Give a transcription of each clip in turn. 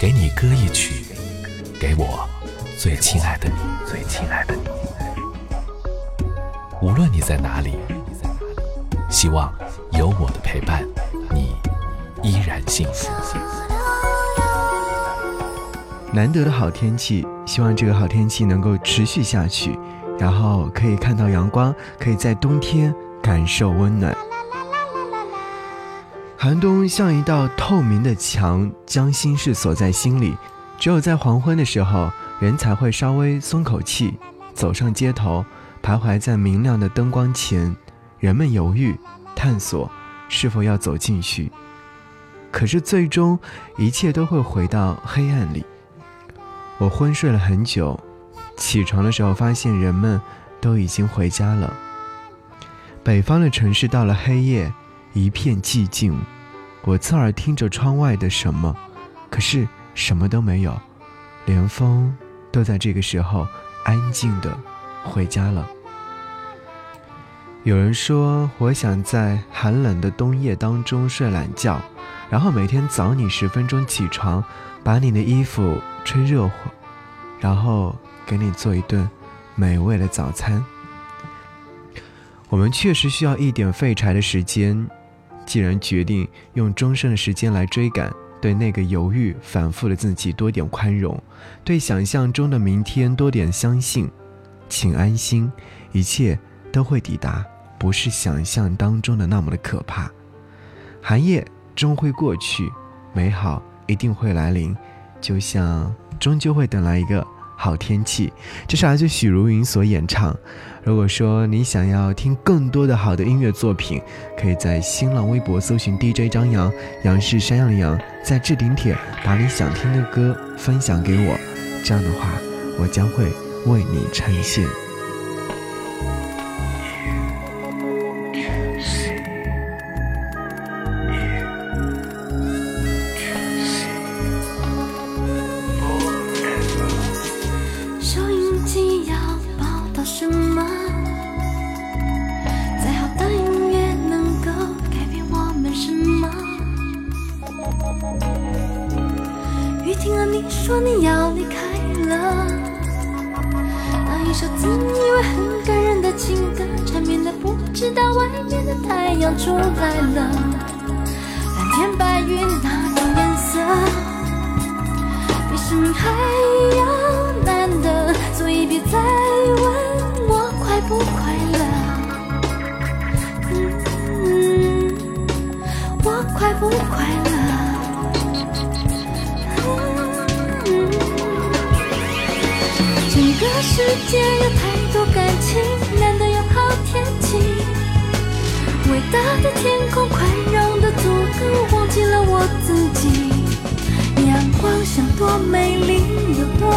给你歌一曲，给我最亲爱的你，最亲爱的你。无论你在哪里，希望有我的陪伴，你依然幸福。难得的好天气，希望这个好天气能够持续下去，然后可以看到阳光，可以在冬天感受温暖。寒冬像一道透明的墙，将心事锁在心里。只有在黄昏的时候，人才会稍微松口气，走上街头，徘徊在明亮的灯光前。人们犹豫、探索，是否要走进去。可是最终，一切都会回到黑暗里。我昏睡了很久，起床的时候发现人们都已经回家了。北方的城市到了黑夜，一片寂静。我侧耳听着窗外的什么，可是什么都没有，连风都在这个时候安静的回家了。有人说，我想在寒冷的冬夜当中睡懒觉，然后每天早你十分钟起床，把你的衣服吹热乎，然后给你做一顿美味的早餐。我们确实需要一点废柴的时间，既然决定用终身的时间来追赶，对那个犹豫反复的自己多点宽容，对想象中的明天多点相信，请安心，一切。都会抵达，不是想象当中的那么的可怕。寒夜终会过去，美好一定会来临，就像终究会等来一个好天气。这是来自许茹芸所演唱。如果说你想要听更多的好的音乐作品，可以在新浪微博搜寻 DJ 张扬，杨是山羊的羊，在置顶帖把你想听的歌分享给我，这样的话，我将会为你呈现。说你要离开了，那一首自以为很感人的情歌，缠绵的不知道外面的太阳出来了，蓝天白云那种颜色，比生命还要难得，所以别再问我快不快乐，我快不快。界有太多感情，难得有好天气。伟大的天空宽容的足够，忘记了我自己。阳光像多美丽，有多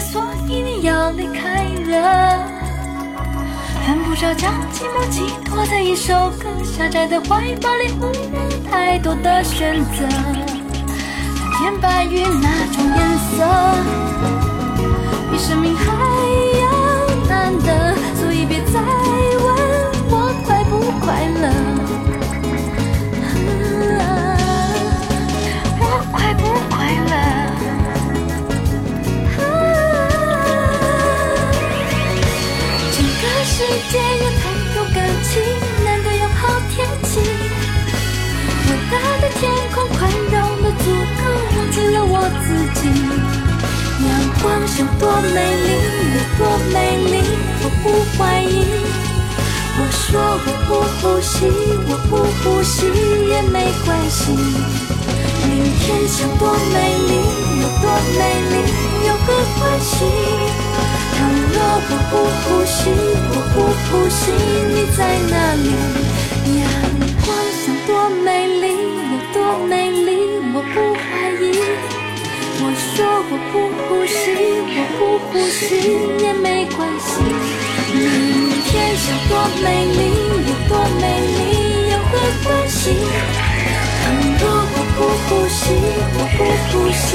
所以你要离开了，犯不着将寂寞寄托在一首歌。狭窄的怀抱里，忽略太多的选择。蓝天白云那种颜色，比生命还要难得。多美丽。你多美丽，我不怀疑。我说我不呼吸，我不呼吸也没关系。明天想多美丽，有多美丽，有何关系？倘若我不呼吸，我不呼吸，你在哪里？呀不是也没关系。明天想多美丽，有多美丽，有何关系？倘若我不呼吸，我不呼吸，